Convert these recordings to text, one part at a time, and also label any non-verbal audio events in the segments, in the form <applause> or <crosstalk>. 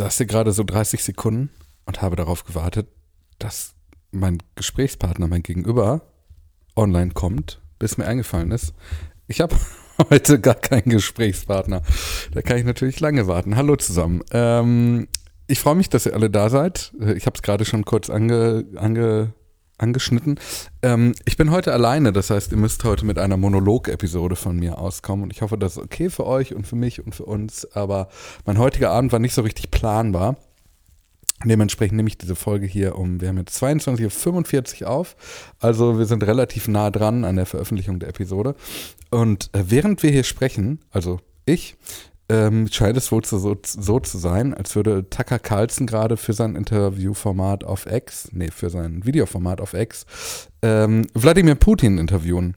saß hier gerade so 30 Sekunden und habe darauf gewartet, dass mein Gesprächspartner, mein Gegenüber, online kommt, bis mir eingefallen ist. Ich habe <laughs> heute gar keinen Gesprächspartner. Da kann ich natürlich lange warten. Hallo zusammen. Ähm, ich freue mich, dass ihr alle da seid. Ich habe es gerade schon kurz ange, ange, angeschnitten. Ähm, ich bin heute alleine, das heißt, ihr müsst heute mit einer Monolog-Episode von mir auskommen und ich hoffe, das ist okay für euch und für mich und für uns, aber mein heutiger Abend war nicht so richtig planbar. Dementsprechend nehme ich diese Folge hier um, wir haben jetzt 22.45 Uhr auf, also wir sind relativ nah dran an der Veröffentlichung der Episode. Und äh, während wir hier sprechen, also ich, ähm, scheint es wohl so, so, so, zu sein, als würde Tucker Carlson gerade für sein Interviewformat auf X, nee, für sein Videoformat auf X, ähm, Wladimir Putin interviewen.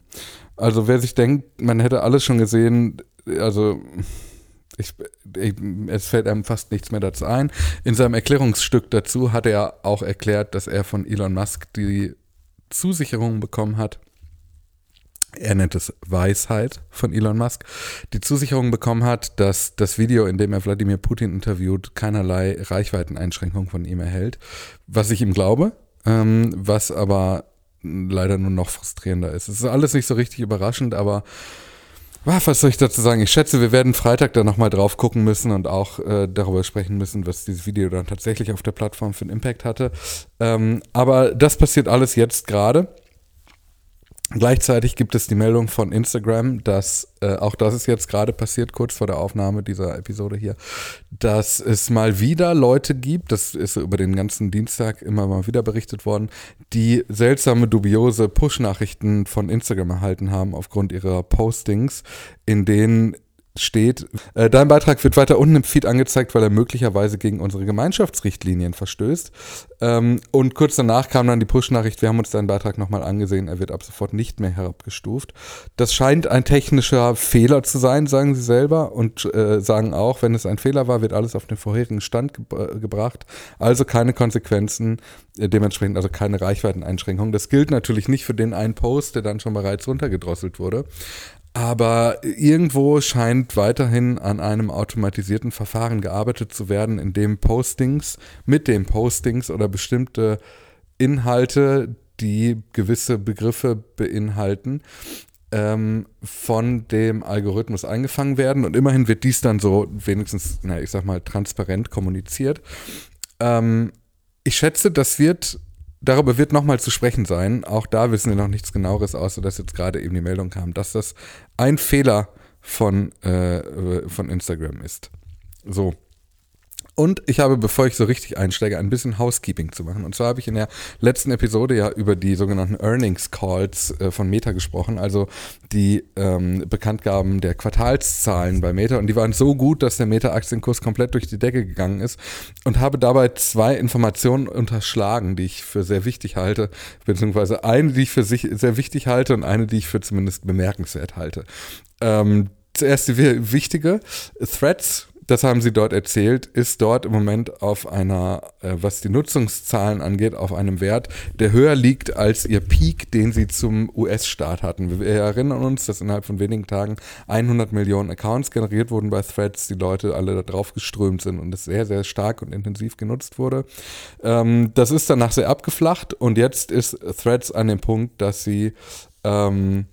Also wer sich denkt, man hätte alles schon gesehen, also ich, ich, es fällt einem fast nichts mehr dazu ein. In seinem Erklärungsstück dazu hat er auch erklärt, dass er von Elon Musk die Zusicherung bekommen hat, er nennt es Weisheit von Elon Musk, die Zusicherung bekommen hat, dass das Video, in dem er Wladimir Putin interviewt, keinerlei Reichweiteneinschränkung von ihm erhält. Was ich ihm glaube, ähm, was aber leider nur noch frustrierender ist. Es ist alles nicht so richtig überraschend, aber was soll ich dazu sagen? Ich schätze, wir werden Freitag da nochmal drauf gucken müssen und auch äh, darüber sprechen müssen, was dieses Video dann tatsächlich auf der Plattform für einen Impact hatte. Ähm, aber das passiert alles jetzt gerade. Gleichzeitig gibt es die Meldung von Instagram, dass, äh, auch das ist jetzt gerade passiert, kurz vor der Aufnahme dieser Episode hier, dass es mal wieder Leute gibt, das ist über den ganzen Dienstag immer mal wieder berichtet worden, die seltsame, dubiose Push-Nachrichten von Instagram erhalten haben aufgrund ihrer Postings, in denen steht, äh, dein Beitrag wird weiter unten im Feed angezeigt, weil er möglicherweise gegen unsere Gemeinschaftsrichtlinien verstößt. Ähm, und kurz danach kam dann die Push-Nachricht, wir haben uns deinen Beitrag nochmal angesehen, er wird ab sofort nicht mehr herabgestuft. Das scheint ein technischer Fehler zu sein, sagen sie selber, und äh, sagen auch, wenn es ein Fehler war, wird alles auf den vorherigen Stand ge äh, gebracht. Also keine Konsequenzen, äh, dementsprechend also keine Reichweiteneinschränkungen. Das gilt natürlich nicht für den einen Post, der dann schon bereits runtergedrosselt wurde. Aber irgendwo scheint weiterhin an einem automatisierten Verfahren gearbeitet zu werden, in dem Postings, mit dem Postings oder bestimmte Inhalte, die gewisse Begriffe beinhalten, ähm, von dem Algorithmus eingefangen werden. Und immerhin wird dies dann so wenigstens, na, ich sag mal, transparent kommuniziert. Ähm, ich schätze, das wird Darüber wird nochmal zu sprechen sein. Auch da wissen wir noch nichts genaueres, außer dass jetzt gerade eben die Meldung kam, dass das ein Fehler von, äh, von Instagram ist. So. Und ich habe, bevor ich so richtig einsteige, ein bisschen Housekeeping zu machen. Und zwar habe ich in der letzten Episode ja über die sogenannten Earnings Calls äh, von Meta gesprochen, also die ähm, Bekanntgaben der Quartalszahlen bei Meta. Und die waren so gut, dass der Meta-Aktienkurs komplett durch die Decke gegangen ist. Und habe dabei zwei Informationen unterschlagen, die ich für sehr wichtig halte, beziehungsweise eine, die ich für sich sehr wichtig halte und eine, die ich für zumindest bemerkenswert halte. Ähm, zuerst die wichtige. Threads das haben sie dort erzählt, ist dort im Moment auf einer, äh, was die Nutzungszahlen angeht, auf einem Wert, der höher liegt als ihr Peak, den sie zum US-Start hatten. Wir erinnern uns, dass innerhalb von wenigen Tagen 100 Millionen Accounts generiert wurden bei Threads, die Leute alle da drauf geströmt sind und es sehr, sehr stark und intensiv genutzt wurde. Ähm, das ist danach sehr abgeflacht und jetzt ist Threads an dem Punkt, dass sie ähm,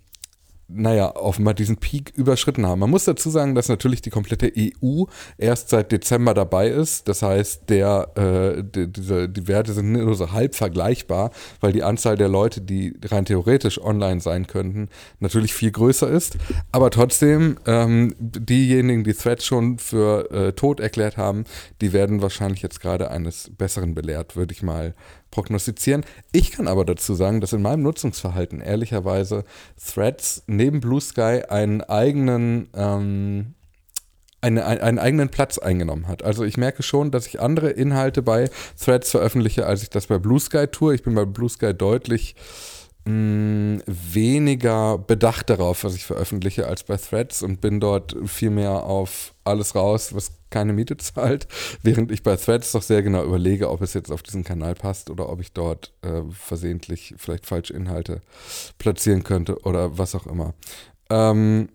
naja, offenbar diesen Peak überschritten haben. Man muss dazu sagen, dass natürlich die komplette EU erst seit Dezember dabei ist. Das heißt, der, äh, die, diese, die Werte sind nur so halb vergleichbar, weil die Anzahl der Leute, die rein theoretisch online sein könnten, natürlich viel größer ist. Aber trotzdem, ähm, diejenigen, die Threads schon für äh, tot erklärt haben, die werden wahrscheinlich jetzt gerade eines Besseren belehrt, würde ich mal prognostizieren. Ich kann aber dazu sagen, dass in meinem Nutzungsverhalten ehrlicherweise Threads neben Blue Sky einen eigenen, ähm, eine, einen eigenen Platz eingenommen hat. Also ich merke schon, dass ich andere Inhalte bei Threads veröffentliche, als ich das bei Blue Sky tue. Ich bin bei Blue Sky deutlich weniger bedacht darauf, was ich veröffentliche, als bei Threads und bin dort viel mehr auf alles raus, was keine Miete <laughs> zahlt, während ich bei Threads doch sehr genau überlege, ob es jetzt auf diesen Kanal passt oder ob ich dort äh, versehentlich vielleicht falsche Inhalte platzieren könnte oder was auch immer. Ähm,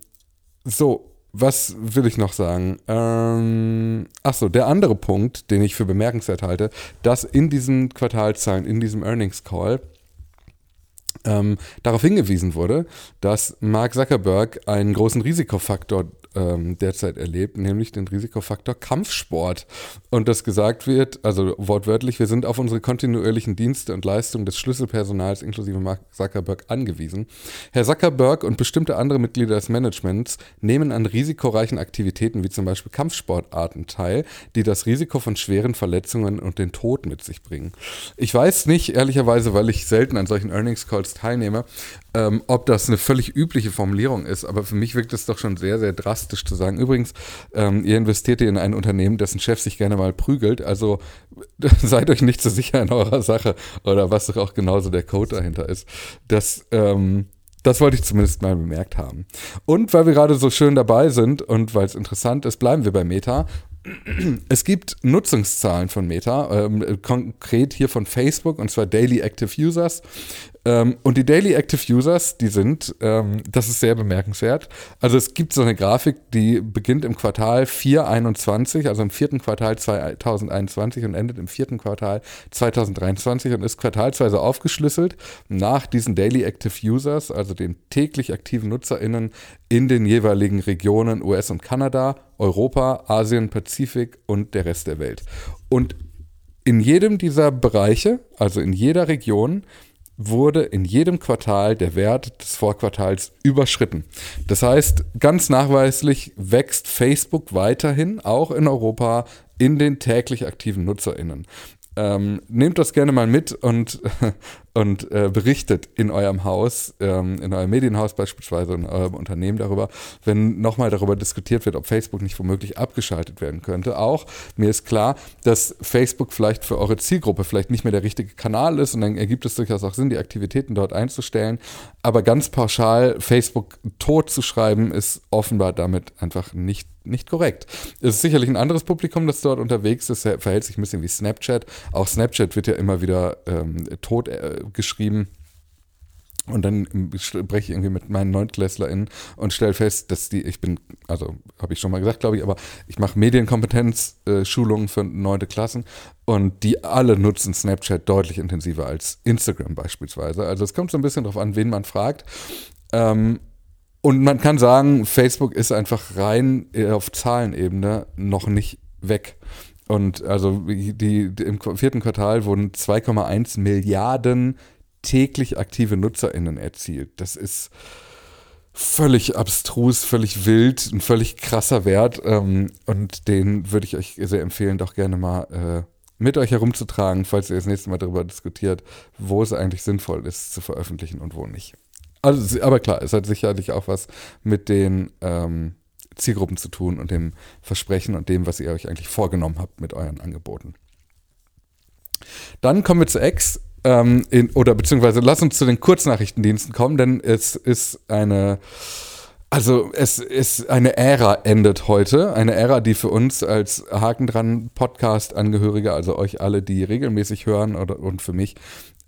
so, was will ich noch sagen? Ähm, achso, der andere Punkt, den ich für bemerkenswert halte, dass in diesen Quartalzahlen, in diesem Earnings Call, ähm, darauf hingewiesen wurde, dass Mark Zuckerberg einen großen Risikofaktor ähm, derzeit erlebt, nämlich den Risikofaktor Kampfsport. Und das gesagt wird, also wortwörtlich, wir sind auf unsere kontinuierlichen Dienste und Leistungen des Schlüsselpersonals inklusive Mark Zuckerberg angewiesen. Herr Zuckerberg und bestimmte andere Mitglieder des Managements nehmen an risikoreichen Aktivitäten wie zum Beispiel Kampfsportarten teil, die das Risiko von schweren Verletzungen und den Tod mit sich bringen. Ich weiß nicht, ehrlicherweise, weil ich selten an solchen Earnings Calls teilnehme, ähm, ob das eine völlig übliche Formulierung ist, aber für mich wirkt es doch schon sehr, sehr drastisch zu sagen. Übrigens, ähm, ihr investiert in ein Unternehmen, dessen Chef sich gerne mal prügelt, also <laughs> seid euch nicht so sicher in eurer Sache oder was doch auch genauso der Code dahinter ist. Das, ähm, das wollte ich zumindest mal bemerkt haben. Und weil wir gerade so schön dabei sind und weil es interessant ist, bleiben wir bei Meta es gibt Nutzungszahlen von Meta, ähm, konkret hier von Facebook, und zwar Daily Active Users. Ähm, und die Daily Active Users, die sind, ähm, das ist sehr bemerkenswert. Also es gibt so eine Grafik, die beginnt im Quartal 421, also im vierten Quartal 2021 und endet im vierten Quartal 2023 und ist quartalsweise aufgeschlüsselt nach diesen Daily Active Users, also den täglich aktiven NutzerInnen in den jeweiligen Regionen US und Kanada, Europa, Asien, Pazifik und der Rest der Welt. Und in jedem dieser Bereiche, also in jeder Region, wurde in jedem Quartal der Wert des Vorquartals überschritten. Das heißt, ganz nachweislich wächst Facebook weiterhin, auch in Europa, in den täglich aktiven NutzerInnen. Ähm, nehmt das gerne mal mit und, <laughs> und äh, berichtet in eurem Haus, ähm, in eurem Medienhaus beispielsweise, in eurem Unternehmen darüber, wenn nochmal darüber diskutiert wird, ob Facebook nicht womöglich abgeschaltet werden könnte. Auch mir ist klar, dass Facebook vielleicht für eure Zielgruppe vielleicht nicht mehr der richtige Kanal ist und dann ergibt es durchaus auch Sinn, die Aktivitäten dort einzustellen. Aber ganz pauschal Facebook tot zu schreiben, ist offenbar damit einfach nicht nicht korrekt. Es ist sicherlich ein anderes Publikum, das dort unterwegs ist, verhält sich ein bisschen wie Snapchat. Auch Snapchat wird ja immer wieder ähm, tot äh, geschrieben. Und dann spreche ich irgendwie mit meinen NeuntklässlerInnen und stelle fest, dass die, ich bin, also habe ich schon mal gesagt, glaube ich, aber ich mache Medienkompetenz-Schulungen äh, für neunte Klassen und die alle nutzen Snapchat deutlich intensiver als Instagram beispielsweise. Also es kommt so ein bisschen darauf an, wen man fragt. Ähm, und man kann sagen, Facebook ist einfach rein äh, auf Zahlenebene noch nicht weg. Und also die, die im vierten Quartal wurden 2,1 Milliarden täglich aktive NutzerInnen erzielt. Das ist völlig abstrus, völlig wild, ein völlig krasser Wert. Ähm, und den würde ich euch sehr empfehlen, doch gerne mal äh, mit euch herumzutragen, falls ihr das nächste Mal darüber diskutiert, wo es eigentlich sinnvoll ist zu veröffentlichen und wo nicht. Also, aber klar, es hat sicherlich auch was mit den ähm, Zielgruppen zu tun und dem Versprechen und dem, was ihr euch eigentlich vorgenommen habt mit euren Angeboten. Dann kommen wir zu X. Ähm, in, oder beziehungsweise lass uns zu den Kurznachrichtendiensten kommen, denn es ist eine, also es ist eine Ära endet heute. Eine Ära, die für uns als Haken dran Podcast-Angehörige, also euch alle, die regelmäßig hören oder, und für mich,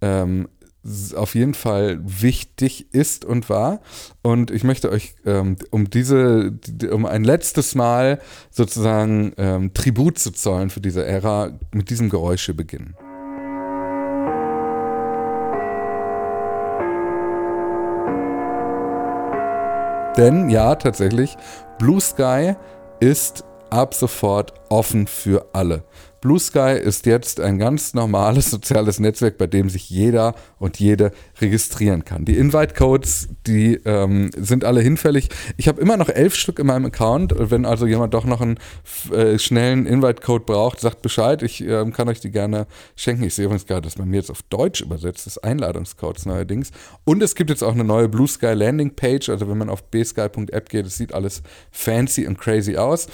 ähm, auf jeden Fall wichtig ist und war. Und ich möchte euch ähm, um diese, um ein letztes Mal sozusagen ähm, Tribut zu zollen für diese Ära mit diesem Geräusche beginnen. Denn ja, tatsächlich, Blue Sky ist ab sofort offen für alle. Blue Sky ist jetzt ein ganz normales <laughs> soziales Netzwerk, bei dem sich jeder und jede registrieren kann. Die Invite-Codes, die ähm, sind alle hinfällig. Ich habe immer noch elf Stück in meinem Account. Wenn also jemand doch noch einen äh, schnellen Invite-Code braucht, sagt Bescheid. Ich äh, kann euch die gerne schenken. Ich sehe übrigens gerade, dass man mir jetzt auf Deutsch übersetzt ist, Einladungscodes neuerdings. Und es gibt jetzt auch eine neue Blue Sky Landing Page. Also wenn man auf bsky.app geht, es sieht alles fancy und crazy aus.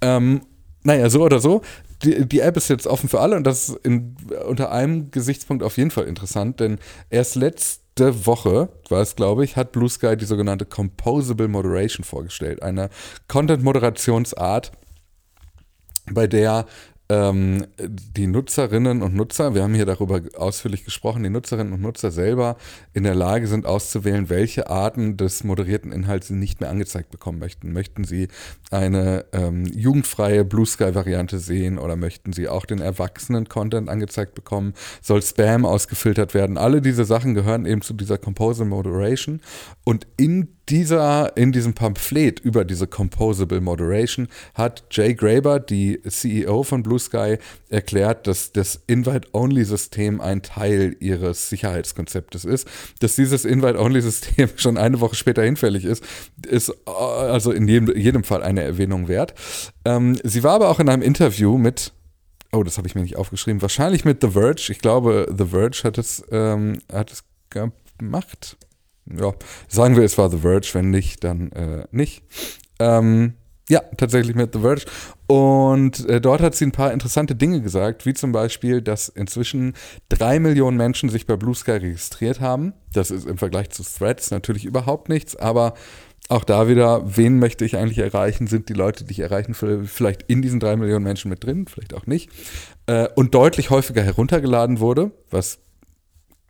Ähm, naja, so oder so. Die, die, App ist jetzt offen für alle und das ist in, unter einem Gesichtspunkt auf jeden Fall interessant, denn erst letzte Woche, war es glaube ich, hat Blue Sky die sogenannte Composable Moderation vorgestellt. Eine Content-Moderationsart, bei der ähm, die Nutzerinnen und Nutzer, wir haben hier darüber ausführlich gesprochen, die Nutzerinnen und Nutzer selber in der Lage sind auszuwählen, welche Arten des moderierten Inhalts sie nicht mehr angezeigt bekommen möchten. Möchten sie eine ähm, jugendfreie Blue Sky-Variante sehen oder möchten sie auch den Erwachsenen-Content angezeigt bekommen? Soll Spam ausgefiltert werden? Alle diese Sachen gehören eben zu dieser Composer Moderation und in dieser, in diesem Pamphlet über diese Composable Moderation hat Jay Graber, die CEO von Blue Sky, erklärt, dass das Invite-Only-System ein Teil ihres Sicherheitskonzeptes ist. Dass dieses Invite-Only-System <laughs> schon eine Woche später hinfällig ist, ist äh, also in jedem, jedem Fall eine Erwähnung wert. Ähm, sie war aber auch in einem Interview mit Oh, das habe ich mir nicht aufgeschrieben. Wahrscheinlich mit The Verge. Ich glaube, The Verge hat es, ähm, hat es gemacht ja, sagen wir, es war The Verge, wenn nicht, dann äh, nicht. Ähm, ja, tatsächlich mit The Verge. Und äh, dort hat sie ein paar interessante Dinge gesagt, wie zum Beispiel, dass inzwischen drei Millionen Menschen sich bei Blue Sky registriert haben. Das ist im Vergleich zu Threads natürlich überhaupt nichts, aber auch da wieder, wen möchte ich eigentlich erreichen? Sind die Leute, die ich erreichen will, vielleicht in diesen drei Millionen Menschen mit drin, vielleicht auch nicht. Äh, und deutlich häufiger heruntergeladen wurde, was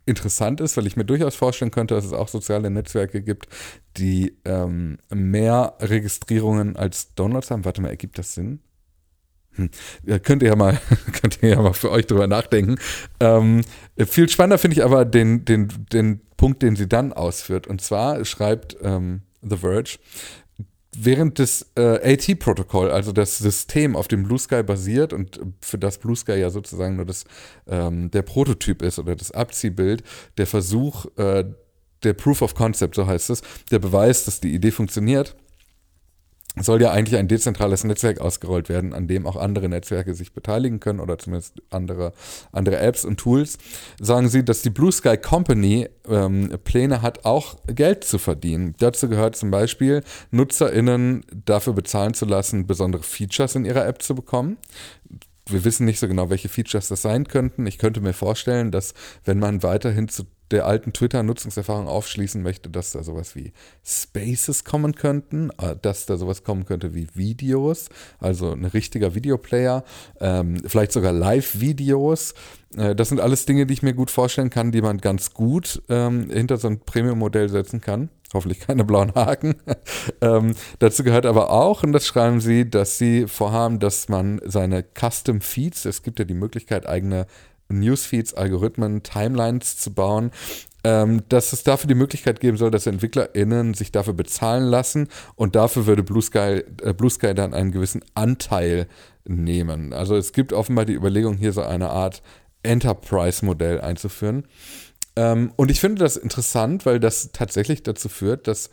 interessant ist, weil ich mir durchaus vorstellen könnte, dass es auch soziale Netzwerke gibt, die ähm, mehr Registrierungen als Downloads haben. Warte mal, ergibt das Sinn? Hm. Ja, könnt ihr ja mal, <laughs> könnt ihr ja mal für euch drüber nachdenken. Ähm, viel spannender finde ich aber den, den, den Punkt, den sie dann ausführt. Und zwar schreibt ähm, The Verge, während das äh, AT-Protokoll, also das System, auf dem Blue Sky basiert und für das Blue Sky ja sozusagen nur das, ähm, der Prototyp ist oder das Abziehbild, der Versuch, äh, der Proof of Concept, so heißt es, der Beweis, dass die Idee funktioniert, soll ja eigentlich ein dezentrales Netzwerk ausgerollt werden, an dem auch andere Netzwerke sich beteiligen können oder zumindest andere, andere Apps und Tools. Sagen sie, dass die Blue Sky Company ähm, Pläne hat, auch Geld zu verdienen. Dazu gehört zum Beispiel, NutzerInnen dafür bezahlen zu lassen, besondere Features in ihrer App zu bekommen wir wissen nicht so genau, welche Features das sein könnten. Ich könnte mir vorstellen, dass wenn man weiterhin zu der alten Twitter-Nutzungserfahrung aufschließen möchte, dass da sowas wie Spaces kommen könnten, äh, dass da sowas kommen könnte wie Videos, also ein richtiger Videoplayer, ähm, vielleicht sogar Live-Videos. Äh, das sind alles Dinge, die ich mir gut vorstellen kann, die man ganz gut ähm, hinter so ein Premium-Modell setzen kann. Hoffentlich keine blauen Haken. <laughs> ähm, dazu gehört aber auch, und das schreiben sie, dass sie vorhaben, dass man seine Custom Feeds, es gibt ja die Möglichkeit, eigene Newsfeeds, Algorithmen, Timelines zu bauen, ähm, dass es dafür die Möglichkeit geben soll, dass EntwicklerInnen sich dafür bezahlen lassen und dafür würde Blue Sky, äh, Blue Sky dann einen gewissen Anteil nehmen. Also es gibt offenbar die Überlegung, hier so eine Art Enterprise-Modell einzuführen. Ähm, und ich finde das interessant, weil das tatsächlich dazu führt, dass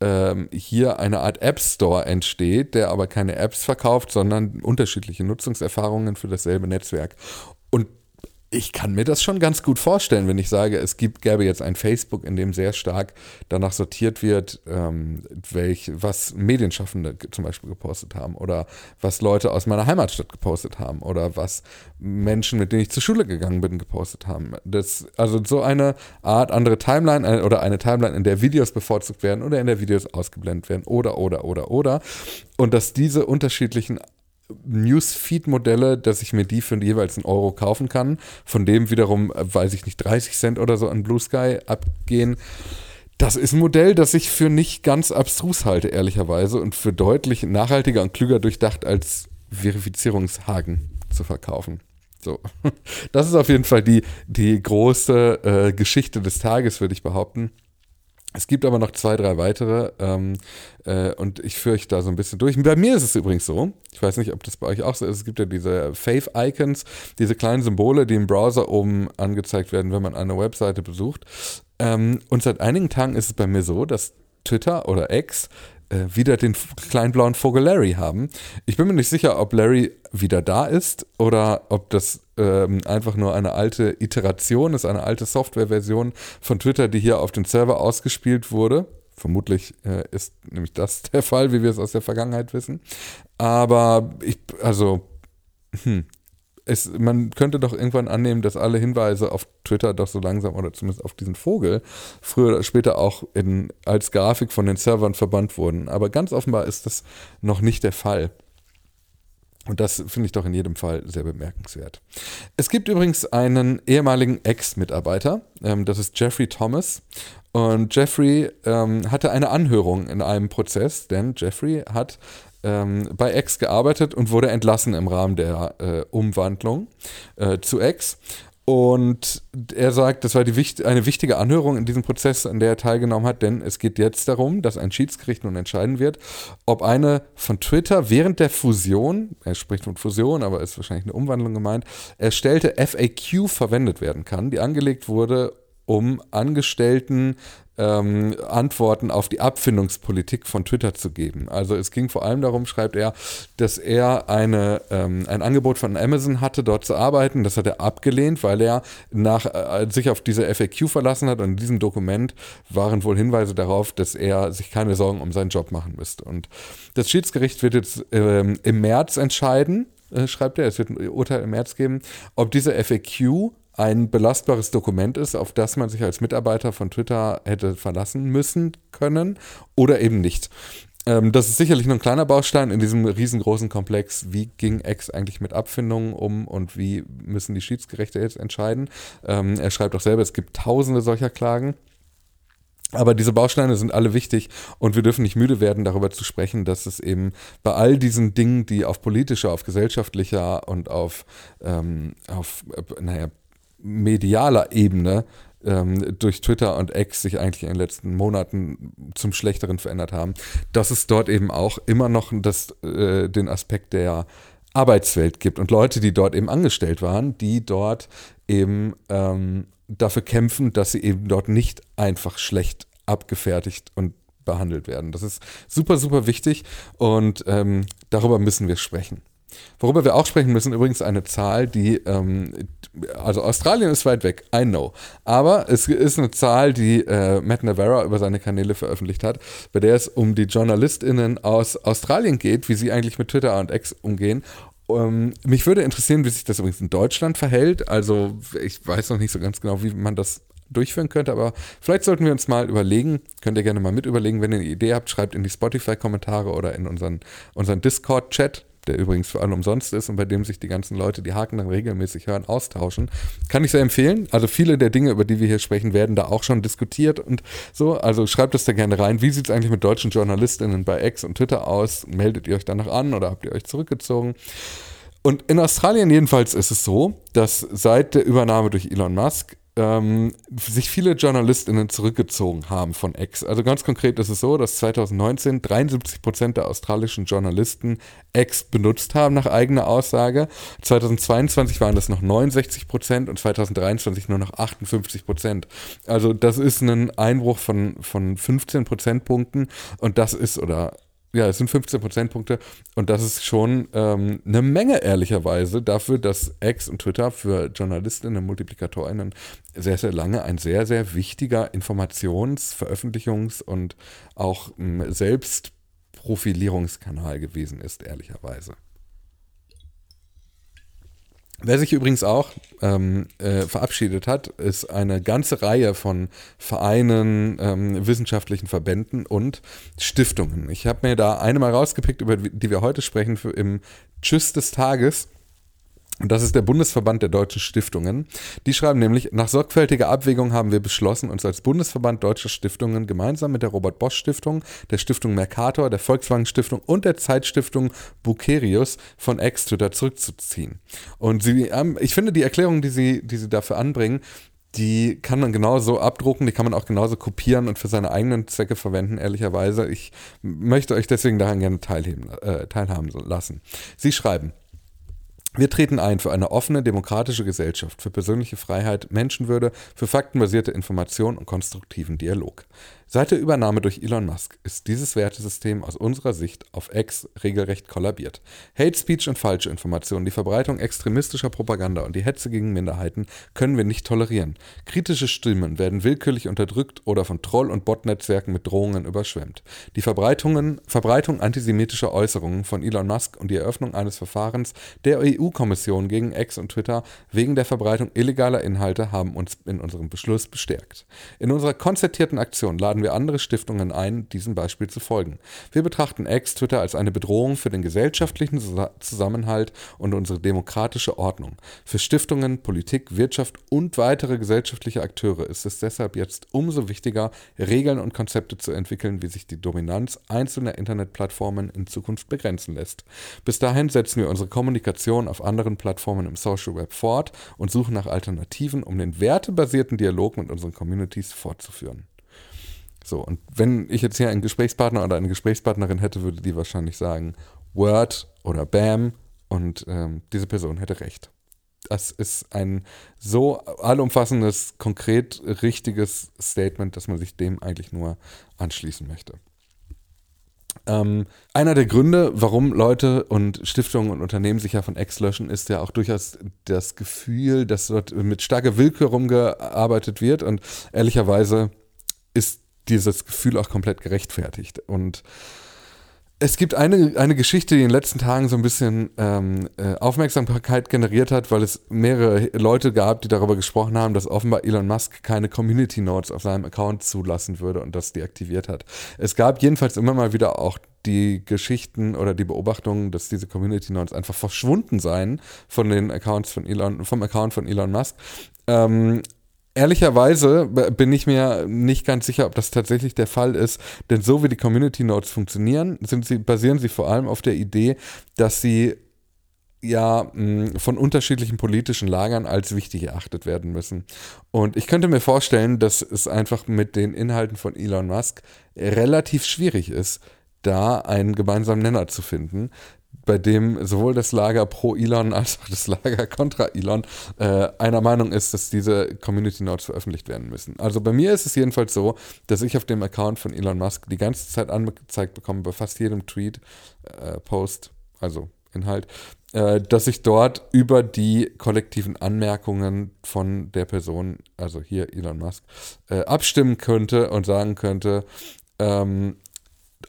ähm, hier eine Art App Store entsteht, der aber keine Apps verkauft, sondern unterschiedliche Nutzungserfahrungen für dasselbe Netzwerk. Ich kann mir das schon ganz gut vorstellen, wenn ich sage, es gibt, gäbe jetzt ein Facebook, in dem sehr stark danach sortiert wird, ähm, welch, was Medienschaffende zum Beispiel gepostet haben oder was Leute aus meiner Heimatstadt gepostet haben oder was Menschen, mit denen ich zur Schule gegangen bin, gepostet haben. Das, also so eine Art andere Timeline äh, oder eine Timeline, in der Videos bevorzugt werden oder in der Videos ausgeblendet werden oder, oder, oder, oder. Und dass diese unterschiedlichen Newsfeed-Modelle, dass ich mir die für jeweils einen Euro kaufen kann, von dem wiederum, äh, weiß ich nicht, 30 Cent oder so an Blue Sky abgehen. Das ist ein Modell, das ich für nicht ganz abstrus halte, ehrlicherweise, und für deutlich nachhaltiger und klüger durchdacht als Verifizierungshaken zu verkaufen. So. <laughs> Das ist auf jeden Fall die, die große äh, Geschichte des Tages, würde ich behaupten. Es gibt aber noch zwei, drei weitere ähm, äh, und ich fürchte da so ein bisschen durch. Bei mir ist es übrigens so, ich weiß nicht, ob das bei euch auch so ist, es gibt ja diese Faith-Icons, diese kleinen Symbole, die im Browser oben angezeigt werden, wenn man eine Webseite besucht. Ähm, und seit einigen Tagen ist es bei mir so, dass Twitter oder X äh, wieder den kleinen blauen Vogel Larry haben. Ich bin mir nicht sicher, ob Larry wieder da ist oder ob das ähm, einfach nur eine alte Iteration ist, eine alte Softwareversion von Twitter, die hier auf den Server ausgespielt wurde. Vermutlich äh, ist nämlich das <laughs> der Fall, wie wir es aus der Vergangenheit wissen. Aber ich, also, hm, es, man könnte doch irgendwann annehmen, dass alle Hinweise auf Twitter doch so langsam oder zumindest auf diesen Vogel früher oder später auch in, als Grafik von den Servern verbannt wurden. Aber ganz offenbar ist das noch nicht der Fall. Und das finde ich doch in jedem Fall sehr bemerkenswert. Es gibt übrigens einen ehemaligen Ex-Mitarbeiter, ähm, das ist Jeffrey Thomas. Und Jeffrey ähm, hatte eine Anhörung in einem Prozess, denn Jeffrey hat ähm, bei X gearbeitet und wurde entlassen im Rahmen der äh, Umwandlung äh, zu X. Und er sagt, das war die, eine wichtige Anhörung in diesem Prozess, an der er teilgenommen hat, denn es geht jetzt darum, dass ein Schiedsgericht nun entscheiden wird, ob eine von Twitter während der Fusion, er spricht von Fusion, aber ist wahrscheinlich eine Umwandlung gemeint, erstellte FAQ verwendet werden kann, die angelegt wurde, um Angestellten ähm, Antworten auf die Abfindungspolitik von Twitter zu geben. Also es ging vor allem darum, schreibt er, dass er eine, ähm, ein Angebot von Amazon hatte, dort zu arbeiten. Das hat er abgelehnt, weil er nach, äh, sich auf diese FAQ verlassen hat. Und in diesem Dokument waren wohl Hinweise darauf, dass er sich keine Sorgen um seinen Job machen müsste. Und das Schiedsgericht wird jetzt ähm, im März entscheiden, äh, schreibt er, es wird ein Urteil im März geben, ob diese FAQ ein belastbares Dokument ist, auf das man sich als Mitarbeiter von Twitter hätte verlassen müssen können oder eben nicht. Ähm, das ist sicherlich nur ein kleiner Baustein in diesem riesengroßen Komplex. Wie ging X eigentlich mit Abfindungen um und wie müssen die Schiedsgerichte jetzt entscheiden? Ähm, er schreibt auch selber, es gibt tausende solcher Klagen. Aber diese Bausteine sind alle wichtig und wir dürfen nicht müde werden, darüber zu sprechen, dass es eben bei all diesen Dingen, die auf politischer, auf gesellschaftlicher und auf, ähm, auf äh, naja, medialer Ebene ähm, durch Twitter und X sich eigentlich in den letzten Monaten zum Schlechteren verändert haben, dass es dort eben auch immer noch das, äh, den Aspekt der Arbeitswelt gibt und Leute, die dort eben angestellt waren, die dort eben ähm, dafür kämpfen, dass sie eben dort nicht einfach schlecht abgefertigt und behandelt werden. Das ist super, super wichtig und ähm, darüber müssen wir sprechen. Worüber wir auch sprechen müssen, übrigens eine Zahl, die, ähm, also Australien ist weit weg, I know. Aber es ist eine Zahl, die äh, Matt Navarra über seine Kanäle veröffentlicht hat, bei der es um die JournalistInnen aus Australien geht, wie sie eigentlich mit Twitter und X umgehen. Um, ähm, mich würde interessieren, wie sich das übrigens in Deutschland verhält. Also ich weiß noch nicht so ganz genau, wie man das durchführen könnte, aber vielleicht sollten wir uns mal überlegen, könnt ihr gerne mal mit überlegen, wenn ihr eine Idee habt, schreibt in die Spotify-Kommentare oder in unseren, unseren Discord-Chat der übrigens für alle umsonst ist und bei dem sich die ganzen Leute, die Haken dann regelmäßig hören, austauschen. Kann ich sehr empfehlen. Also viele der Dinge, über die wir hier sprechen, werden da auch schon diskutiert und so. Also schreibt es da gerne rein. Wie sieht es eigentlich mit deutschen JournalistInnen bei X und Twitter aus? Meldet ihr euch danach an oder habt ihr euch zurückgezogen? Und in Australien jedenfalls ist es so, dass seit der Übernahme durch Elon Musk ähm, sich viele JournalistInnen zurückgezogen haben von X. Also ganz konkret ist es so, dass 2019 73 Prozent der australischen Journalisten X benutzt haben, nach eigener Aussage. 2022 waren das noch 69 Prozent und 2023 nur noch 58 Prozent. Also das ist ein Einbruch von, von 15 Prozentpunkten und das ist, oder ja, es sind 15 Prozentpunkte und das ist schon ähm, eine Menge, ehrlicherweise, dafür, dass X und Twitter für Journalistinnen und Multiplikatorinnen sehr, sehr lange ein sehr, sehr wichtiger Informations-, Veröffentlichungs- und auch ähm, Selbstprofilierungskanal gewesen ist, ehrlicherweise. Wer sich übrigens auch ähm, äh, verabschiedet hat, ist eine ganze Reihe von Vereinen, ähm, wissenschaftlichen Verbänden und Stiftungen. Ich habe mir da eine mal rausgepickt, über die wir heute sprechen, für im Tschüss des Tages. Und das ist der Bundesverband der deutschen Stiftungen. Die schreiben nämlich, nach sorgfältiger Abwägung haben wir beschlossen, uns als Bundesverband deutscher Stiftungen gemeinsam mit der Robert Bosch Stiftung, der Stiftung Mercator, der Volkswagen Stiftung und der Zeitstiftung Bucerius von Exeter zurückzuziehen. Und sie, ähm, ich finde die Erklärung, die sie, die sie dafür anbringen, die kann man genauso abdrucken, die kann man auch genauso kopieren und für seine eigenen Zwecke verwenden, ehrlicherweise. Ich möchte euch deswegen daran gerne äh, teilhaben lassen. Sie schreiben, wir treten ein für eine offene, demokratische Gesellschaft, für persönliche Freiheit, Menschenwürde, für faktenbasierte Information und konstruktiven Dialog. Seit der Übernahme durch Elon Musk ist dieses Wertesystem aus unserer Sicht auf X regelrecht kollabiert. Hate Speech und falsche Informationen, die Verbreitung extremistischer Propaganda und die Hetze gegen Minderheiten können wir nicht tolerieren. Kritische Stimmen werden willkürlich unterdrückt oder von Troll- und Botnetzwerken mit Drohungen überschwemmt. Die Verbreitungen, Verbreitung antisemitischer Äußerungen von Elon Musk und die Eröffnung eines Verfahrens der EU-Kommission gegen X und Twitter wegen der Verbreitung illegaler Inhalte haben uns in unserem Beschluss bestärkt. In unserer konzertierten Aktion laden laden wir andere Stiftungen ein, diesem Beispiel zu folgen. Wir betrachten X, Twitter als eine Bedrohung für den gesellschaftlichen Zusammenhalt und unsere demokratische Ordnung. Für Stiftungen, Politik, Wirtschaft und weitere gesellschaftliche Akteure ist es deshalb jetzt umso wichtiger, Regeln und Konzepte zu entwickeln, wie sich die Dominanz einzelner Internetplattformen in Zukunft begrenzen lässt. Bis dahin setzen wir unsere Kommunikation auf anderen Plattformen im Social Web fort und suchen nach Alternativen, um den wertebasierten Dialog mit unseren Communities fortzuführen. So, und wenn ich jetzt hier einen Gesprächspartner oder eine Gesprächspartnerin hätte, würde die wahrscheinlich sagen Word oder Bam und ähm, diese Person hätte recht. Das ist ein so allumfassendes, konkret richtiges Statement, dass man sich dem eigentlich nur anschließen möchte. Ähm, einer der Gründe, warum Leute und Stiftungen und Unternehmen sich ja von X löschen, ist ja auch durchaus das Gefühl, dass dort mit starker Willkür rumgearbeitet wird und ehrlicherweise ist dieses Gefühl auch komplett gerechtfertigt. Und es gibt eine, eine Geschichte, die in den letzten Tagen so ein bisschen ähm, äh, Aufmerksamkeit generiert hat, weil es mehrere Leute gab, die darüber gesprochen haben, dass offenbar Elon Musk keine Community Notes auf seinem Account zulassen würde und das deaktiviert hat. Es gab jedenfalls immer mal wieder auch die Geschichten oder die Beobachtungen, dass diese Community Notes einfach verschwunden seien von den Accounts von Elon, vom Account von Elon Musk. Ähm, Ehrlicherweise bin ich mir nicht ganz sicher, ob das tatsächlich der Fall ist, denn so wie die Community Notes funktionieren, sie, basieren sie vor allem auf der Idee, dass sie ja von unterschiedlichen politischen Lagern als wichtig erachtet werden müssen. Und ich könnte mir vorstellen, dass es einfach mit den Inhalten von Elon Musk relativ schwierig ist, da einen gemeinsamen Nenner zu finden bei dem sowohl das Lager pro Elon als auch das Lager kontra Elon äh, einer Meinung ist, dass diese Community Notes veröffentlicht werden müssen. Also bei mir ist es jedenfalls so, dass ich auf dem Account von Elon Musk die ganze Zeit angezeigt bekomme, bei fast jedem Tweet, äh, Post, also Inhalt, äh, dass ich dort über die kollektiven Anmerkungen von der Person, also hier Elon Musk, äh, abstimmen könnte und sagen könnte, ähm,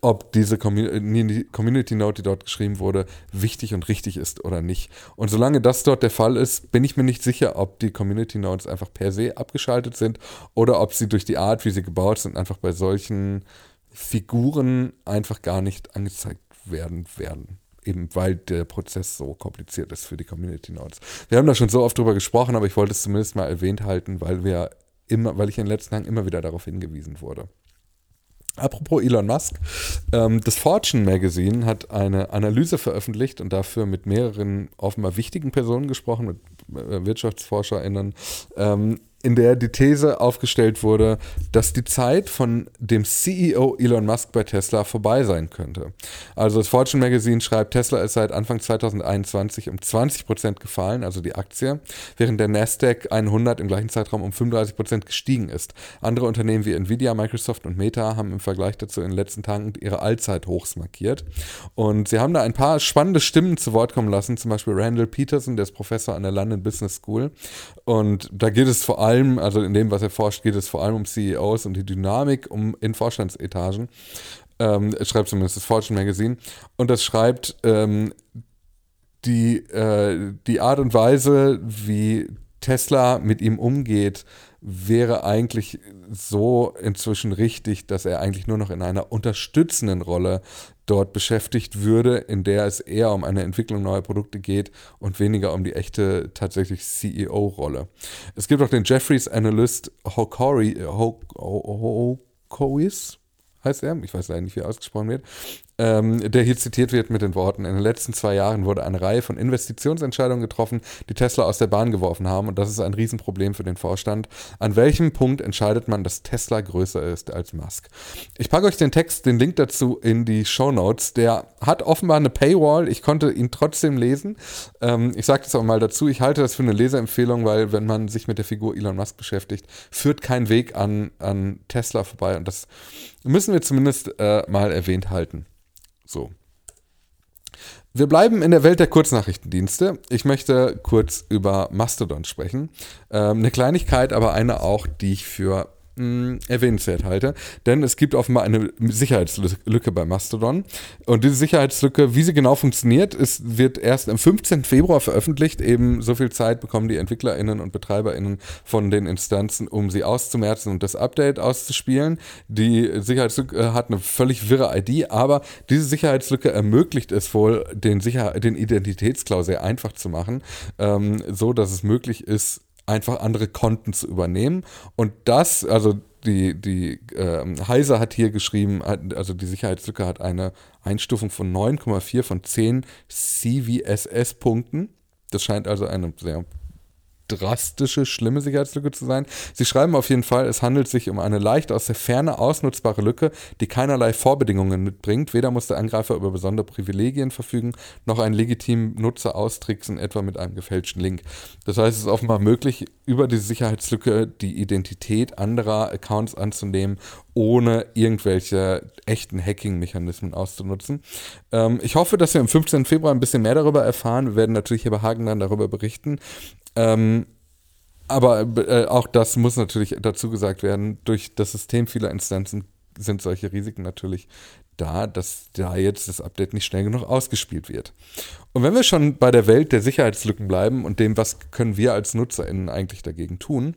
ob diese Community Note, die dort geschrieben wurde, wichtig und richtig ist oder nicht. Und solange das dort der Fall ist, bin ich mir nicht sicher, ob die Community Notes einfach per se abgeschaltet sind oder ob sie durch die Art, wie sie gebaut sind, einfach bei solchen Figuren einfach gar nicht angezeigt werden werden. Eben weil der Prozess so kompliziert ist für die Community Notes. Wir haben da schon so oft drüber gesprochen, aber ich wollte es zumindest mal erwähnt halten, weil wir immer, weil ich in den letzten Tagen immer wieder darauf hingewiesen wurde. Apropos Elon Musk, ähm, das Fortune Magazine hat eine Analyse veröffentlicht und dafür mit mehreren offenbar wichtigen Personen gesprochen, mit äh, WirtschaftsforscherInnen, ähm, in der die These aufgestellt wurde, dass die Zeit von dem CEO Elon Musk bei Tesla vorbei sein könnte. Also das Fortune Magazine schreibt, Tesla ist seit Anfang 2021 um 20 Prozent gefallen, also die Aktie, während der Nasdaq 100 im gleichen Zeitraum um 35 Prozent gestiegen ist. Andere Unternehmen wie Nvidia, Microsoft und Meta haben im Vergleich dazu in den letzten Tagen ihre Allzeithochs markiert. Und sie haben da ein paar spannende Stimmen zu Wort kommen lassen, zum Beispiel Randall Peterson, der ist Professor an der London Business School. Und da geht es vor allem allem, also in dem, was er forscht, geht es vor allem um CEOs und die Dynamik um, in Vorstandsetagen. Ähm, schreibt zumindest das Fortune Magazine. Und das schreibt ähm, die, äh, die Art und Weise, wie Tesla mit ihm umgeht, wäre eigentlich so inzwischen richtig, dass er eigentlich nur noch in einer unterstützenden Rolle dort beschäftigt würde, in der es eher um eine Entwicklung neuer Produkte geht und weniger um die echte tatsächlich CEO-Rolle. Es gibt auch den Jeffries Analyst Hokori, Hokowis, heißt er, ich weiß leider nicht, wie er ausgesprochen wird, ähm, der hier zitiert wird mit den Worten, in den letzten zwei Jahren wurde eine Reihe von Investitionsentscheidungen getroffen, die Tesla aus der Bahn geworfen haben und das ist ein Riesenproblem für den Vorstand. An welchem Punkt entscheidet man, dass Tesla größer ist als Musk? Ich packe euch den Text, den Link dazu in die Show Notes. Der hat offenbar eine Paywall, ich konnte ihn trotzdem lesen. Ähm, ich sage das auch mal dazu, ich halte das für eine Leserempfehlung, weil wenn man sich mit der Figur Elon Musk beschäftigt, führt kein Weg an, an Tesla vorbei und das müssen wir zumindest äh, mal erwähnt halten. So. Wir bleiben in der Welt der Kurznachrichtendienste. Ich möchte kurz über Mastodon sprechen. Ähm, eine Kleinigkeit, aber eine auch, die ich für erwähnenswert halte. Denn es gibt offenbar eine Sicherheitslücke bei Mastodon. Und diese Sicherheitslücke, wie sie genau funktioniert, ist, wird erst am 15. Februar veröffentlicht. Eben so viel Zeit bekommen die EntwicklerInnen und BetreiberInnen von den Instanzen, um sie auszumerzen und das Update auszuspielen. Die Sicherheitslücke hat eine völlig wirre ID, aber diese Sicherheitslücke ermöglicht es wohl, den, Sicher den Identitätsklau sehr einfach zu machen, ähm, so dass es möglich ist, einfach andere Konten zu übernehmen. Und das, also die, die äh, Heise hat hier geschrieben, also die Sicherheitslücke hat eine Einstufung von 9,4 von 10 CVSS-Punkten. Das scheint also eine sehr drastische, schlimme Sicherheitslücke zu sein. Sie schreiben auf jeden Fall, es handelt sich um eine leicht aus der Ferne ausnutzbare Lücke, die keinerlei Vorbedingungen mitbringt. Weder muss der Angreifer über besondere Privilegien verfügen, noch einen legitimen Nutzer austricksen, etwa mit einem gefälschten Link. Das heißt, es ist offenbar möglich, über diese Sicherheitslücke die Identität anderer Accounts anzunehmen, ohne irgendwelche echten Hacking-Mechanismen auszunutzen. Ähm, ich hoffe, dass wir am 15. Februar ein bisschen mehr darüber erfahren. Wir werden natürlich hier bei Hagen dann darüber berichten. Ähm, aber äh, auch das muss natürlich dazu gesagt werden, durch das System vieler Instanzen sind solche Risiken natürlich da, dass da jetzt das Update nicht schnell genug ausgespielt wird. Und wenn wir schon bei der Welt der Sicherheitslücken bleiben und dem, was können wir als NutzerInnen eigentlich dagegen tun,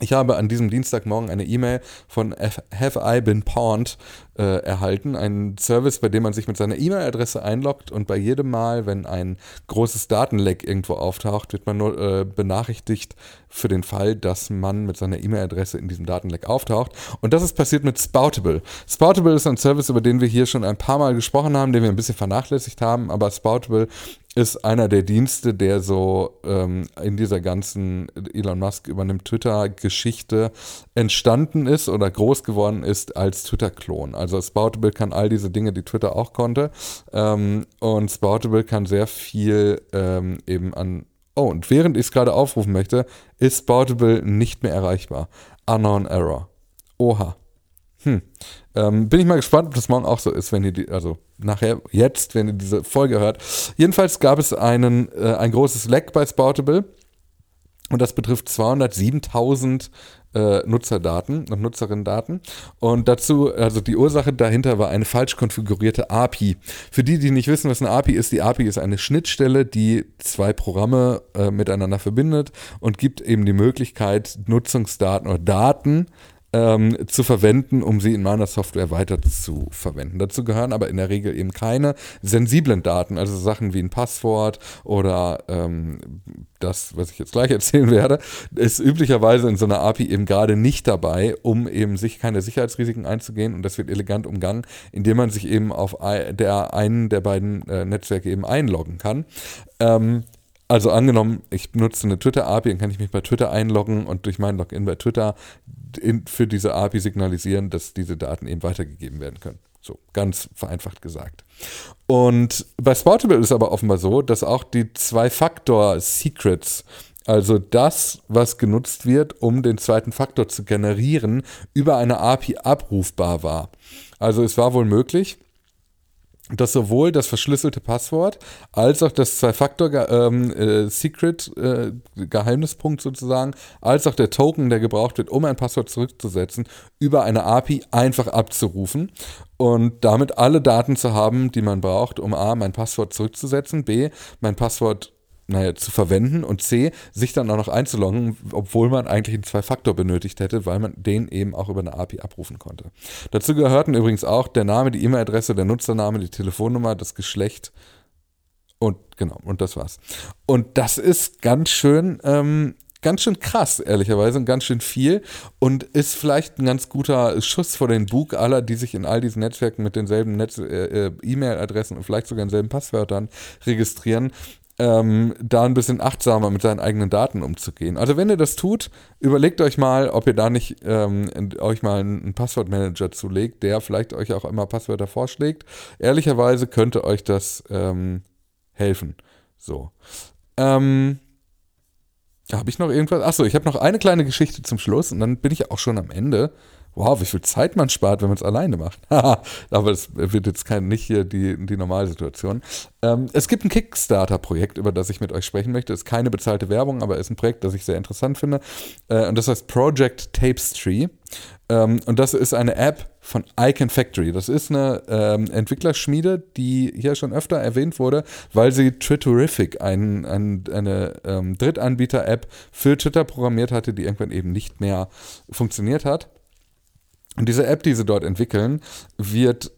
ich habe an diesem Dienstagmorgen eine E-Mail von Have I Been Pawned äh, erhalten. Ein Service, bei dem man sich mit seiner E-Mail-Adresse einloggt und bei jedem Mal, wenn ein großes Datenleck irgendwo auftaucht, wird man nur äh, benachrichtigt für den Fall, dass man mit seiner E-Mail-Adresse in diesem Datenleck auftaucht. Und das ist passiert mit Spoutable. Spoutable ist ein Service, über den wir hier schon ein paar Mal gesprochen haben, den wir ein bisschen vernachlässigt haben, aber Spoutable ist einer der Dienste, der so ähm, in dieser ganzen Elon Musk übernimmt Twitter-Geschichte entstanden ist oder groß geworden ist als Twitter-Klon. Also Spoutable kann all diese Dinge, die Twitter auch konnte. Ähm, und Spoutable kann sehr viel ähm, eben an. Oh, und während ich es gerade aufrufen möchte, ist Spoutable nicht mehr erreichbar. Unknown Error. Oha. Hm. Ähm, bin ich mal gespannt, ob das morgen auch so ist, wenn ihr die, also nachher, jetzt, wenn ihr diese Folge hört. Jedenfalls gab es einen, äh, ein großes Leck bei Spoutable und das betrifft 207.000 äh, Nutzerdaten und Nutzerinnendaten. Und dazu, also die Ursache dahinter war eine falsch konfigurierte API. Für die, die nicht wissen, was eine API ist, die API ist eine Schnittstelle, die zwei Programme äh, miteinander verbindet und gibt eben die Möglichkeit, Nutzungsdaten oder Daten ähm, zu verwenden, um sie in meiner Software weiter zu verwenden. Dazu gehören aber in der Regel eben keine sensiblen Daten, also Sachen wie ein Passwort oder ähm, das, was ich jetzt gleich <laughs> erzählen werde, ist üblicherweise in so einer API eben gerade nicht dabei, um eben sich keine Sicherheitsrisiken einzugehen und das wird elegant umgangen, indem man sich eben auf der einen der beiden äh, Netzwerke eben einloggen kann. Ähm, also angenommen, ich nutze eine Twitter-API, dann kann ich mich bei Twitter einloggen und durch mein Login bei Twitter in, für diese API signalisieren, dass diese Daten eben weitergegeben werden können. So, ganz vereinfacht gesagt. Und bei Spoutable ist aber offenbar so, dass auch die Zwei-Faktor-Secrets, also das, was genutzt wird, um den zweiten Faktor zu generieren, über eine API abrufbar war. Also es war wohl möglich, dass sowohl das verschlüsselte Passwort als auch das Zwei-Faktor-Secret-Geheimnispunkt ähm, äh, sozusagen, als auch der Token, der gebraucht wird, um ein Passwort zurückzusetzen, über eine API einfach abzurufen und damit alle Daten zu haben, die man braucht, um A, mein Passwort zurückzusetzen, B, mein Passwort naja, zu verwenden und C, sich dann auch noch einzuloggen, obwohl man eigentlich einen Zwei-Faktor benötigt hätte, weil man den eben auch über eine API abrufen konnte. Dazu gehörten übrigens auch der Name, die E-Mail-Adresse, der Nutzername, die Telefonnummer, das Geschlecht und genau, und das war's. Und das ist ganz schön, ähm, ganz schön krass, ehrlicherweise, und ganz schön viel und ist vielleicht ein ganz guter Schuss vor den Bug aller, die sich in all diesen Netzwerken mit denselben Netz äh, äh E-Mail-Adressen und vielleicht sogar denselben Passwörtern registrieren, ähm, da ein bisschen achtsamer mit seinen eigenen Daten umzugehen. Also wenn ihr das tut, überlegt euch mal, ob ihr da nicht ähm, euch mal einen Passwortmanager zulegt, der vielleicht euch auch immer Passwörter vorschlägt. Ehrlicherweise könnte euch das ähm, helfen. So. Ähm, habe ich noch irgendwas? Achso, ich habe noch eine kleine Geschichte zum Schluss und dann bin ich auch schon am Ende wow, wie viel Zeit man spart, wenn man es alleine macht. <laughs> Aber es wird jetzt kein, nicht hier die, die Normalsituation. Ähm, es gibt ein Kickstarter-Projekt, über das ich mit euch sprechen möchte. Ist keine bezahlte Werbung, aber ist ein Projekt, das ich sehr interessant finde. Äh, und das heißt Project Tapestry. Ähm, und das ist eine App von Icon Factory. Das ist eine ähm, Entwicklerschmiede, die hier schon öfter erwähnt wurde, weil sie Twitterific, ein, ein, eine ähm, Drittanbieter-App für Twitter programmiert hatte, die irgendwann eben nicht mehr funktioniert hat. Und diese App, die sie dort entwickeln, wird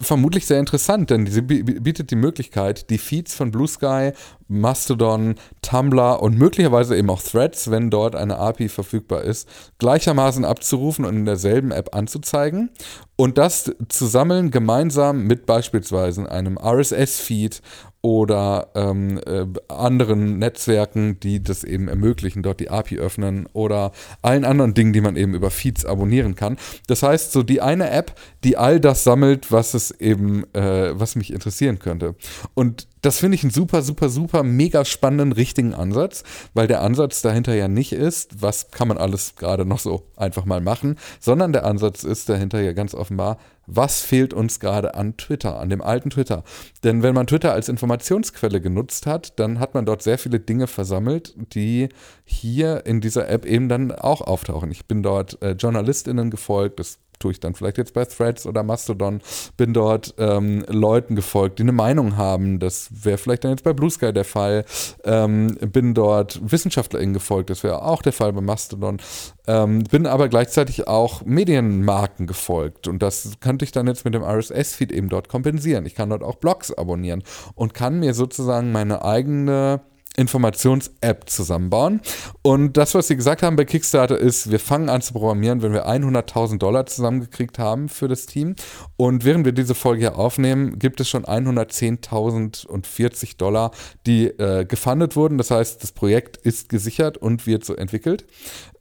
vermutlich sehr interessant, denn sie bietet die Möglichkeit, die Feeds von Blue Sky, Mastodon, Tumblr und möglicherweise eben auch Threads, wenn dort eine API verfügbar ist, gleichermaßen abzurufen und in derselben App anzuzeigen und das zu sammeln gemeinsam mit beispielsweise einem RSS-Feed oder ähm, äh, anderen Netzwerken, die das eben ermöglichen, dort die API öffnen oder allen anderen Dingen, die man eben über Feeds abonnieren kann. Das heißt, so die eine App, die all das sammelt, was es eben, äh, was mich interessieren könnte. Und das finde ich einen super, super, super, mega spannenden, richtigen Ansatz, weil der Ansatz dahinter ja nicht ist, was kann man alles gerade noch so einfach mal machen, sondern der Ansatz ist dahinter ja ganz offenbar, was fehlt uns gerade an Twitter, an dem alten Twitter. Denn wenn man Twitter als Informationsquelle genutzt hat, dann hat man dort sehr viele Dinge versammelt, die hier in dieser App eben dann auch auftauchen. Ich bin dort äh, JournalistInnen gefolgt, das tue ich dann vielleicht jetzt bei Threads oder Mastodon, bin dort ähm, Leuten gefolgt, die eine Meinung haben. Das wäre vielleicht dann jetzt bei Blue Sky der Fall. Ähm, bin dort WissenschaftlerInnen gefolgt, das wäre auch der Fall bei Mastodon. Ähm, bin aber gleichzeitig auch Medienmarken gefolgt und das könnte ich dann jetzt mit dem RSS-Feed eben dort kompensieren. Ich kann dort auch Blogs abonnieren und kann mir sozusagen meine eigene Informations-App zusammenbauen. Und das, was sie gesagt haben bei Kickstarter ist, wir fangen an zu programmieren, wenn wir 100.000 Dollar zusammengekriegt haben für das Team. Und während wir diese Folge hier aufnehmen, gibt es schon 110.040 Dollar, die äh, gefundet wurden. Das heißt, das Projekt ist gesichert und wird so entwickelt.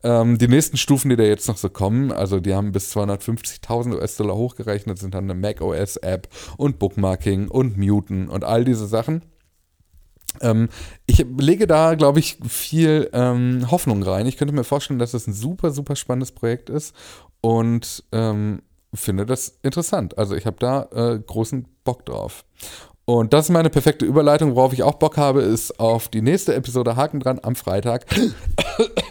Ähm, die nächsten Stufen, die da jetzt noch so kommen, also die haben bis 250.000 US-Dollar hochgerechnet, sind dann eine Mac-OS-App und Bookmarking und Muten und all diese Sachen. Ähm, ich lege da, glaube ich, viel ähm, Hoffnung rein. Ich könnte mir vorstellen, dass das ein super, super spannendes Projekt ist und ähm, finde das interessant. Also ich habe da äh, großen Bock drauf. Und das ist meine perfekte Überleitung. Worauf ich auch Bock habe, ist auf die nächste Episode Haken dran am Freitag.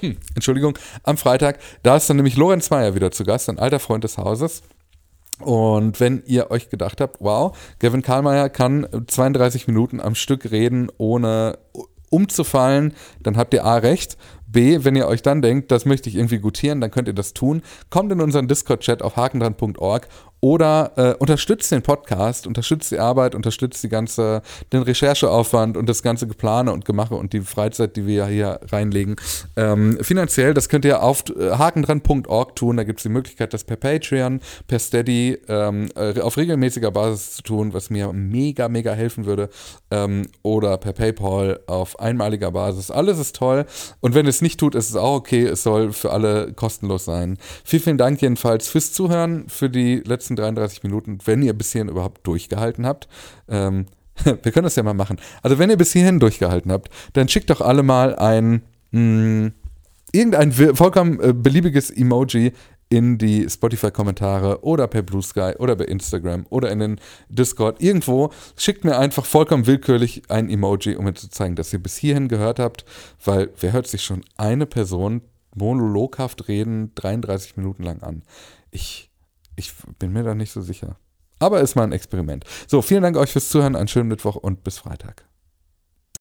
<coughs> Entschuldigung, am Freitag. Da ist dann nämlich Lorenz Meyer wieder zu Gast, ein alter Freund des Hauses. Und wenn ihr euch gedacht habt, wow, Gavin Karlmeier kann 32 Minuten am Stück reden, ohne umzufallen, dann habt ihr A recht. B, wenn ihr euch dann denkt, das möchte ich irgendwie gutieren, dann könnt ihr das tun. Kommt in unseren Discord-Chat auf hakendran.org oder äh, unterstützt den Podcast, unterstützt die Arbeit, unterstützt die ganze, den Rechercheaufwand und das ganze Geplane und Gemache und die Freizeit, die wir hier reinlegen. Ähm, finanziell, das könnt ihr auf äh, hakendran.org tun. Da gibt es die Möglichkeit, das per Patreon, per Steady ähm, äh, auf regelmäßiger Basis zu tun, was mir mega, mega helfen würde. Ähm, oder per PayPal auf einmaliger Basis. Alles ist toll. Und wenn es nicht tut, ist es auch okay. Es soll für alle kostenlos sein. Vielen, vielen Dank jedenfalls fürs Zuhören, für die letzten letzten 33 Minuten, wenn ihr bis hierhin überhaupt durchgehalten habt. Ähm, <laughs> wir können das ja mal machen. Also wenn ihr bis hierhin durchgehalten habt, dann schickt doch alle mal ein mh, hm, irgendein vollkommen äh, beliebiges Emoji in die Spotify-Kommentare oder per Blue Sky oder bei Instagram oder in den Discord. Irgendwo schickt mir einfach vollkommen willkürlich ein Emoji, um mir zu zeigen, dass ihr bis hierhin gehört habt, weil wer hört sich schon eine Person monologhaft reden 33 Minuten lang an? Ich ich bin mir da nicht so sicher. Aber ist mal ein Experiment. So, vielen Dank euch fürs Zuhören, einen schönen Mittwoch und bis Freitag.